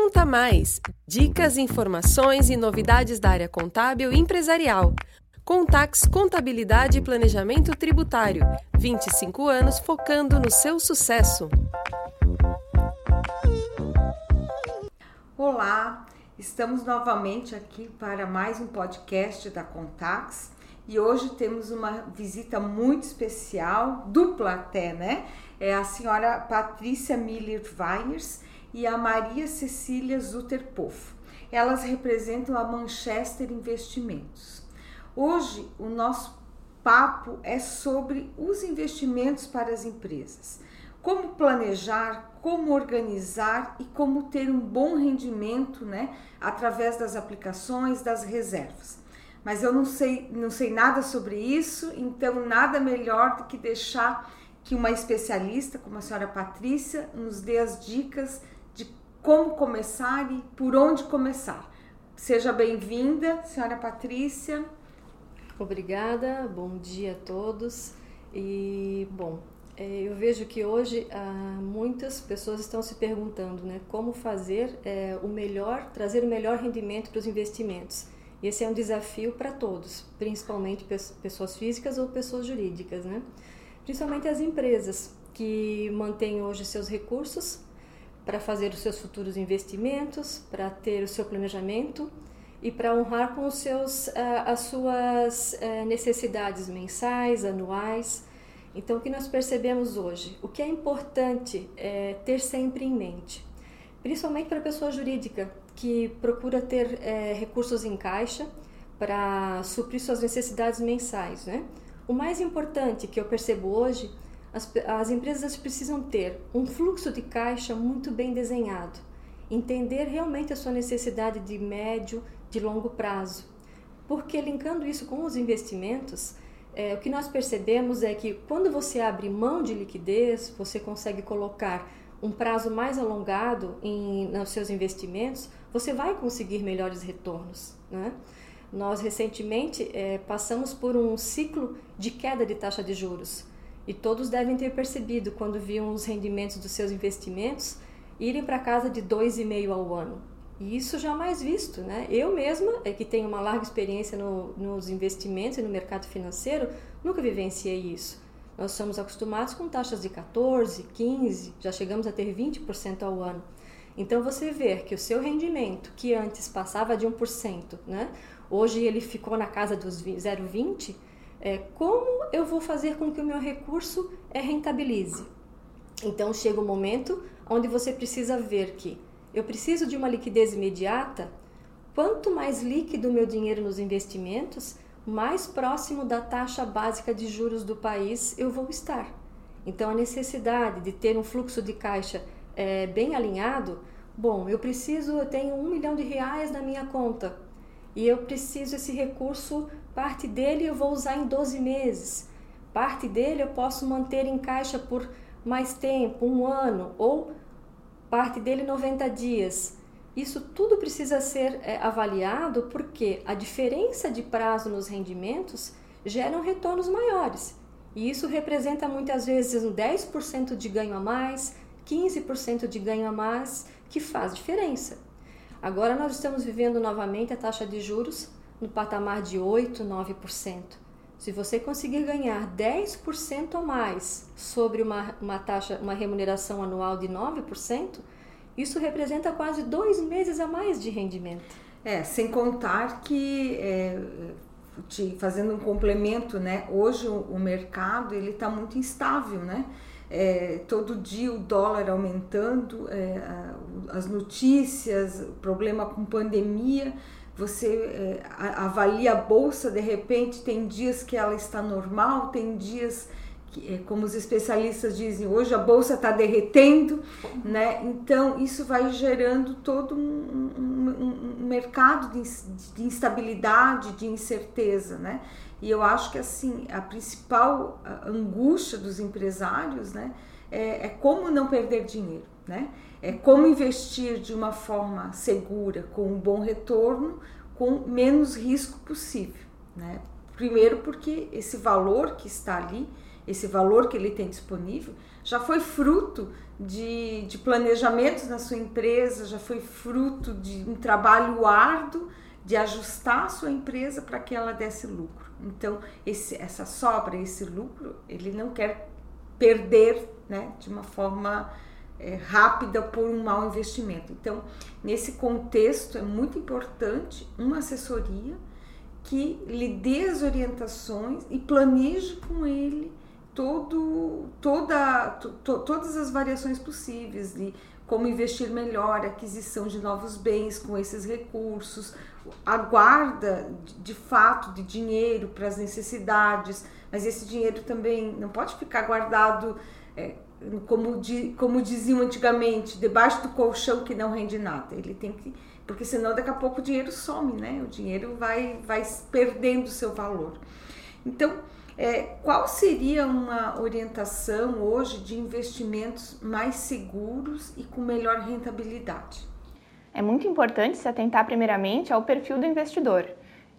Conta Mais! Dicas, informações e novidades da área contábil e empresarial. Contax Contabilidade e Planejamento Tributário. 25 anos focando no seu sucesso. Olá, estamos novamente aqui para mais um podcast da Contax e hoje temos uma visita muito especial, dupla até, né? É a senhora Patrícia Miller Weins e a Maria Cecília Zuterpoff. Elas representam a Manchester Investimentos. Hoje o nosso papo é sobre os investimentos para as empresas. Como planejar, como organizar e como ter um bom rendimento, né, através das aplicações, das reservas. Mas eu não sei, não sei nada sobre isso, então nada melhor do que deixar que uma especialista, como a senhora Patrícia, nos dê as dicas como começar e por onde começar. Seja bem-vinda, senhora Patrícia. Obrigada, bom dia a todos. E, bom, é, eu vejo que hoje ah, muitas pessoas estão se perguntando né, como fazer é, o melhor, trazer o melhor rendimento para os investimentos. E esse é um desafio para todos, principalmente pessoas físicas ou pessoas jurídicas, né? Principalmente as empresas que mantêm hoje seus recursos para fazer os seus futuros investimentos, para ter o seu planejamento e para honrar com os seus, eh, as suas eh, necessidades mensais, anuais. Então, o que nós percebemos hoje? O que é importante é ter sempre em mente, principalmente para a pessoa jurídica que procura ter é, recursos em caixa para suprir suas necessidades mensais. Né? O mais importante que eu percebo hoje as, as empresas precisam ter um fluxo de caixa muito bem desenhado, entender realmente a sua necessidade de médio, de longo prazo. Porque linkando isso com os investimentos, é, o que nós percebemos é que quando você abre mão de liquidez, você consegue colocar um prazo mais alongado em, nos seus investimentos, você vai conseguir melhores retornos. Né? Nós recentemente é, passamos por um ciclo de queda de taxa de juros. E todos devem ter percebido quando viam os rendimentos dos seus investimentos irem para casa de 2,5 ao ano. E isso jamais visto, né? Eu mesma, é que tenho uma larga experiência no, nos investimentos e no mercado financeiro, nunca vivenciei isso. Nós somos acostumados com taxas de 14, 15, já chegamos a ter 20% ao ano. Então você vê que o seu rendimento, que antes passava de 1%, né? Hoje ele ficou na casa dos 0,20, é, como eu vou fazer com que o meu recurso é, rentabilize? Então chega o um momento onde você precisa ver que eu preciso de uma liquidez imediata. Quanto mais líquido o meu dinheiro nos investimentos, mais próximo da taxa básica de juros do país eu vou estar. Então a necessidade de ter um fluxo de caixa é, bem alinhado, bom, eu preciso, eu tenho um milhão de reais na minha conta e eu preciso esse recurso Parte dele eu vou usar em 12 meses. Parte dele eu posso manter em caixa por mais tempo, um ano, ou parte dele 90 dias. Isso tudo precisa ser é, avaliado porque a diferença de prazo nos rendimentos geram retornos maiores. E isso representa muitas vezes um 10% de ganho a mais, 15% de ganho a mais, que faz diferença. Agora nós estamos vivendo novamente a taxa de juros no patamar de 8, 9%. Se você conseguir ganhar 10% a mais sobre uma, uma taxa, uma remuneração anual de 9%, isso representa quase dois meses a mais de rendimento. É, sem contar que é, te, fazendo um complemento, né? Hoje o, o mercado ele está muito instável, né? É, todo dia o dólar aumentando, é, as notícias, o problema com pandemia você é, avalia a bolsa, de repente tem dias que ela está normal, tem dias que, é, como os especialistas dizem, hoje a bolsa está derretendo, né? Então isso vai gerando todo um, um, um mercado de, de, instabilidade, de incerteza, né? E eu acho que assim a principal angústia dos empresários, né, é, é como não perder dinheiro, né? é como investir de uma forma segura, com um bom retorno, com menos risco possível. Né? Primeiro, porque esse valor que está ali esse valor que ele tem disponível, já foi fruto de, de planejamentos na sua empresa, já foi fruto de um trabalho árduo de ajustar a sua empresa para que ela desse lucro. Então, esse, essa sobra, esse lucro, ele não quer perder né, de uma forma é, rápida por um mau investimento. Então, nesse contexto, é muito importante uma assessoria que lhe dê as orientações e planeje com ele todo, toda, to, todas as variações possíveis de como investir melhor, aquisição de novos bens com esses recursos, a guarda de fato de dinheiro para as necessidades, mas esse dinheiro também não pode ficar guardado é, como, di, como diziam antigamente, debaixo do colchão que não rende nada. Ele tem que. Porque senão daqui a pouco o dinheiro some, né? O dinheiro vai, vai perdendo seu valor. Então, é, qual seria uma orientação hoje de investimentos mais seguros e com melhor rentabilidade? É muito importante se atentar primeiramente ao perfil do investidor.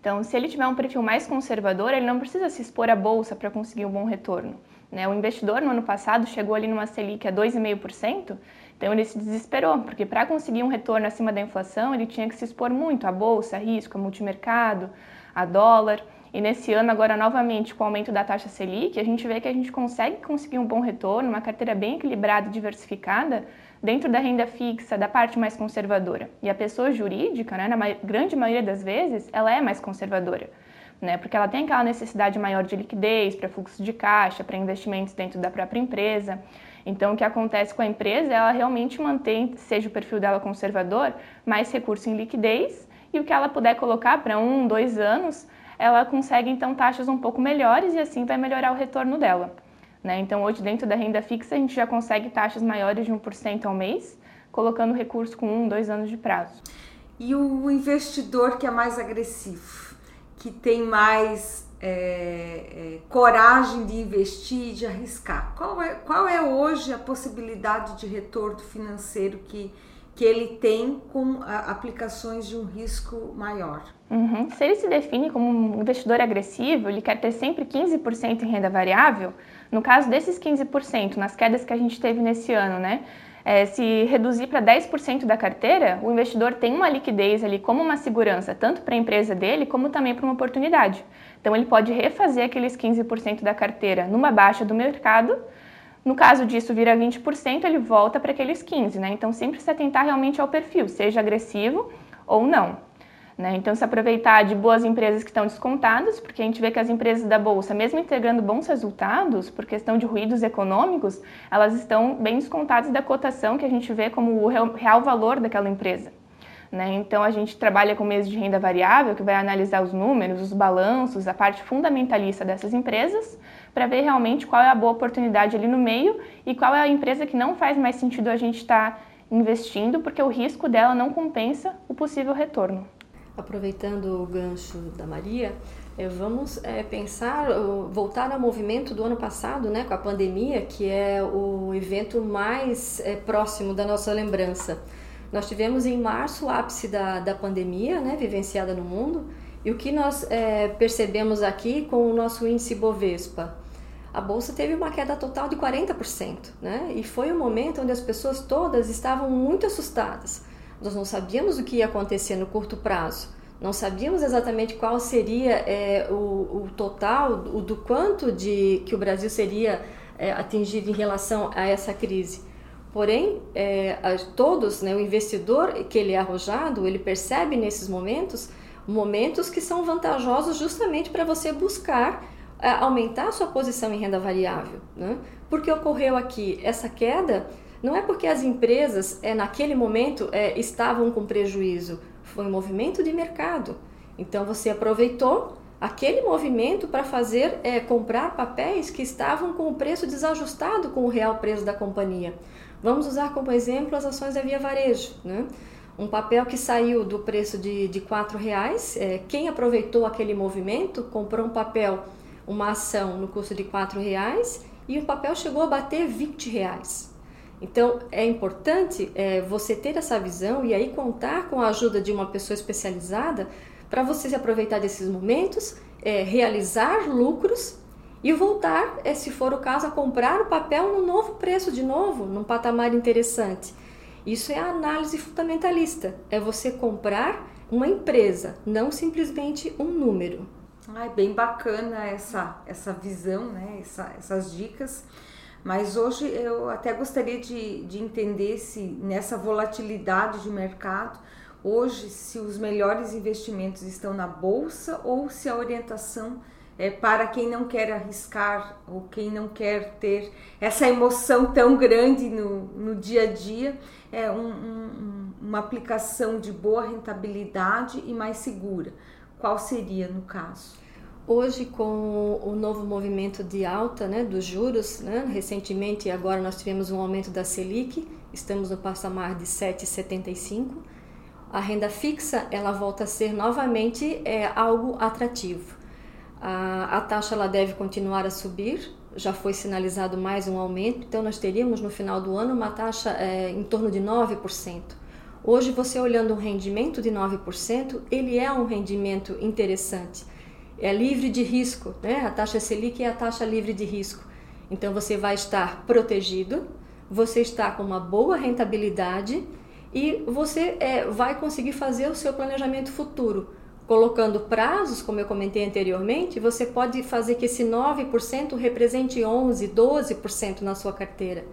Então, se ele tiver um perfil mais conservador, ele não precisa se expor à bolsa para conseguir um bom retorno. Né? O investidor no ano passado chegou ali numa Selic a 2,5%, então ele se desesperou, porque para conseguir um retorno acima da inflação, ele tinha que se expor muito à bolsa, a risco, a multimercado, a dólar. E nesse ano, agora novamente, com o aumento da taxa Selic, a gente vê que a gente consegue conseguir um bom retorno, uma carteira bem equilibrada e diversificada dentro da renda fixa, da parte mais conservadora. E a pessoa jurídica, né, na grande maioria das vezes, ela é mais conservadora né? Porque ela tem aquela necessidade maior de liquidez para fluxo de caixa, para investimentos dentro da própria empresa. Então, o que acontece com a empresa, ela realmente mantém, seja o perfil dela conservador, mais recurso em liquidez e o que ela puder colocar para um, dois anos, ela consegue então taxas um pouco melhores e assim vai melhorar o retorno dela. Né? Então, hoje, dentro da renda fixa, a gente já consegue taxas maiores de 1% ao mês, colocando recurso com um, dois anos de prazo. E o investidor que é mais agressivo? que tem mais é, é, coragem de investir, de arriscar? Qual é, qual é hoje a possibilidade de retorno financeiro que, que ele tem com aplicações de um risco maior? Uhum. Se ele se define como um investidor agressivo, ele quer ter sempre 15% em renda variável, no caso desses 15%, nas quedas que a gente teve nesse ano, né? é, se reduzir para 10% da carteira, o investidor tem uma liquidez ali como uma segurança, tanto para a empresa dele como também para uma oportunidade. Então ele pode refazer aqueles 15% da carteira numa baixa do mercado. No caso disso vira 20%, ele volta para aqueles 15, né? Então sempre se atentar realmente ao perfil, seja agressivo ou não. Né? Então, se aproveitar de boas empresas que estão descontadas, porque a gente vê que as empresas da Bolsa, mesmo integrando bons resultados, por questão de ruídos econômicos, elas estão bem descontadas da cotação que a gente vê como o real valor daquela empresa. Né? Então, a gente trabalha com mesa de renda variável, que vai analisar os números, os balanços, a parte fundamentalista dessas empresas, para ver realmente qual é a boa oportunidade ali no meio e qual é a empresa que não faz mais sentido a gente estar tá investindo, porque o risco dela não compensa o possível retorno aproveitando o gancho da Maria, é, vamos é, pensar, voltar ao movimento do ano passado, né, com a pandemia, que é o evento mais é, próximo da nossa lembrança. Nós tivemos em março o ápice da, da pandemia, né, vivenciada no mundo, e o que nós é, percebemos aqui com o nosso índice Bovespa? A bolsa teve uma queda total de 40%, né? E foi um momento onde as pessoas todas estavam muito assustadas nós não sabíamos o que ia acontecer no curto prazo. Não sabíamos exatamente qual seria é, o, o, total, o do quanto de que o Brasil seria é, atingido em relação a essa crise. Porém, é, a, todos, né, o investidor que ele é arrojado, ele percebe nesses momentos momentos que são vantajosos justamente para você buscar é, aumentar a sua posição em renda variável. Né? Porque ocorreu aqui essa queda não é porque as empresas, é, naquele momento, é, estavam com prejuízo, foi um movimento de mercado. Então você aproveitou aquele movimento para fazer é, comprar papéis que estavam com o preço desajustado com o real preço da companhia. Vamos usar como exemplo as ações da Via Varejo. Né? Um papel que saiu do preço de, de R$ reais, é, quem aproveitou aquele movimento comprou um papel, uma ação no custo de R$ reais e o papel chegou a bater R$ reais. Então é importante é, você ter essa visão e aí contar com a ajuda de uma pessoa especializada para você se aproveitar desses momentos, é, realizar lucros e voltar, é, se for o caso, a comprar o papel no novo preço de novo, num patamar interessante. Isso é a análise fundamentalista, é você comprar uma empresa, não simplesmente um número. Ai, bem bacana essa, essa visão, né? Essa, essas dicas. Mas hoje eu até gostaria de, de entender se nessa volatilidade de mercado, hoje, se os melhores investimentos estão na bolsa ou se a orientação é para quem não quer arriscar ou quem não quer ter essa emoção tão grande no, no dia a dia, é um, um, uma aplicação de boa rentabilidade e mais segura. Qual seria no caso? Hoje, com o novo movimento de alta né, dos juros, né, recentemente agora nós tivemos um aumento da Selic, estamos no patamar de 7,75. A renda fixa ela volta a ser novamente é, algo atrativo. A, a taxa ela deve continuar a subir, já foi sinalizado mais um aumento, então nós teríamos no final do ano uma taxa é, em torno de 9%. Hoje, você olhando um rendimento de 9%, ele é um rendimento interessante é livre de risco, né? A taxa Selic é a taxa livre de risco. Então você vai estar protegido, você está com uma boa rentabilidade e você é, vai conseguir fazer o seu planejamento futuro. Colocando prazos, como eu comentei anteriormente, você pode fazer que esse 9% represente 11%, 12% na sua carteira.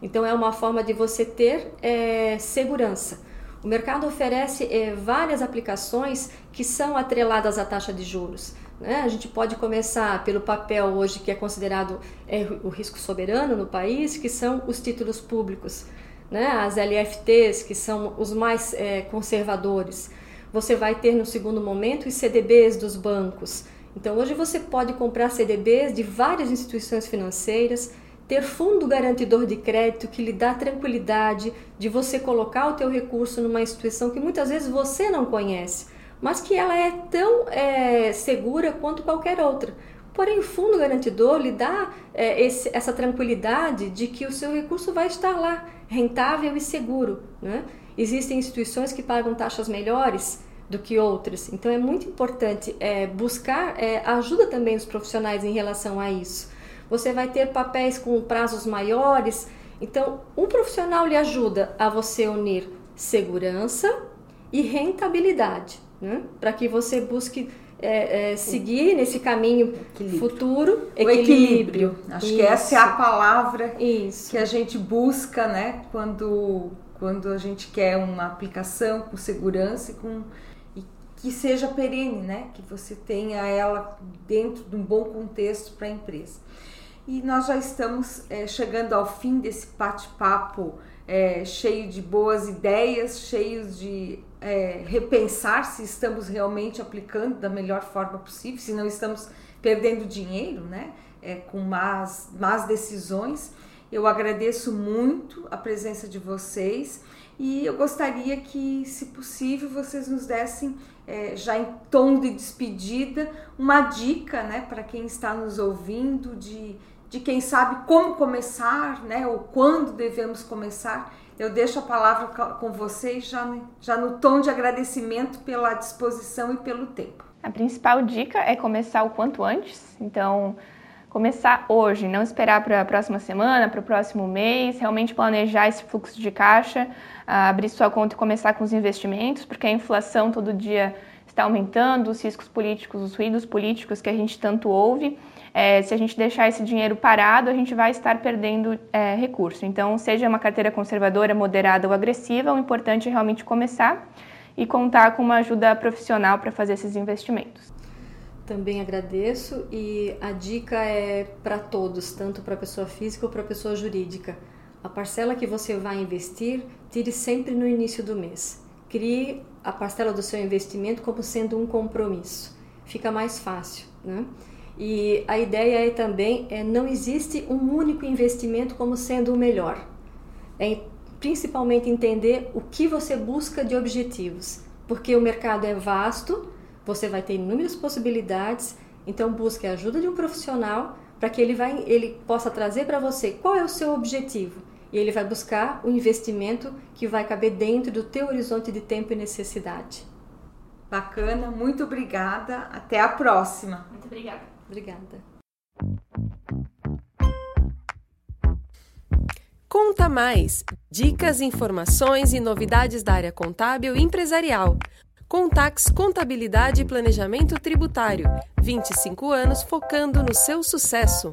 Então é uma forma de você ter é, segurança. O mercado oferece é, várias aplicações que são atreladas à taxa de juros. Né? A gente pode começar pelo papel hoje que é considerado é, o risco soberano no país, que são os títulos públicos, né? as LFTs, que são os mais é, conservadores. Você vai ter no segundo momento os CDBs dos bancos. Então hoje você pode comprar CDBs de várias instituições financeiras, ter fundo garantidor de crédito que lhe dá tranquilidade de você colocar o teu recurso numa instituição que muitas vezes você não conhece mas que ela é tão é, segura quanto qualquer outra. Porém, o fundo garantidor lhe dá é, esse, essa tranquilidade de que o seu recurso vai estar lá, rentável e seguro. Né? Existem instituições que pagam taxas melhores do que outras, então é muito importante é, buscar é, ajuda também dos profissionais em relação a isso. Você vai ter papéis com prazos maiores, então um profissional lhe ajuda a você unir segurança e rentabilidade né? para que você busque é, é, seguir nesse caminho equilíbrio. futuro, equilíbrio. O equilíbrio. Acho Isso. que essa é a palavra Isso. que a gente busca, né? Quando, quando a gente quer uma aplicação com segurança e com e que seja perene, né? Que você tenha ela dentro de um bom contexto para a empresa. E nós já estamos é, chegando ao fim desse bate-papo é, cheio de boas ideias, cheios de é, repensar se estamos realmente aplicando da melhor forma possível, se não estamos perdendo dinheiro, né? É, com más, más decisões. Eu agradeço muito a presença de vocês e eu gostaria que, se possível, vocês nos dessem, é, já em tom de despedida, uma dica né, para quem está nos ouvindo de de quem sabe como começar, né, ou quando devemos começar. Eu deixo a palavra com vocês já, já no tom de agradecimento pela disposição e pelo tempo. A principal dica é começar o quanto antes. Então, começar hoje, não esperar para a próxima semana, para o próximo mês, realmente planejar esse fluxo de caixa, abrir sua conta e começar com os investimentos, porque a inflação todo dia está aumentando, os riscos políticos, os ruídos políticos que a gente tanto ouve é, se a gente deixar esse dinheiro parado, a gente vai estar perdendo é, recurso. Então, seja uma carteira conservadora, moderada ou agressiva, o importante é realmente começar e contar com uma ajuda profissional para fazer esses investimentos. Também agradeço e a dica é para todos, tanto para pessoa física ou para pessoa jurídica. A parcela que você vai investir, tire sempre no início do mês. Crie a parcela do seu investimento como sendo um compromisso. Fica mais fácil, né? E a ideia é também é não existe um único investimento como sendo o melhor. É principalmente entender o que você busca de objetivos, porque o mercado é vasto, você vai ter inúmeras possibilidades, então busque a ajuda de um profissional para que ele, vai, ele possa trazer para você qual é o seu objetivo. E ele vai buscar o investimento que vai caber dentro do teu horizonte de tempo e necessidade. Bacana, muito obrigada. Até a próxima. Muito obrigada. Obrigada. Conta Mais! Dicas, informações e novidades da área contábil e empresarial. Contax Contabilidade e Planejamento Tributário. 25 anos focando no seu sucesso.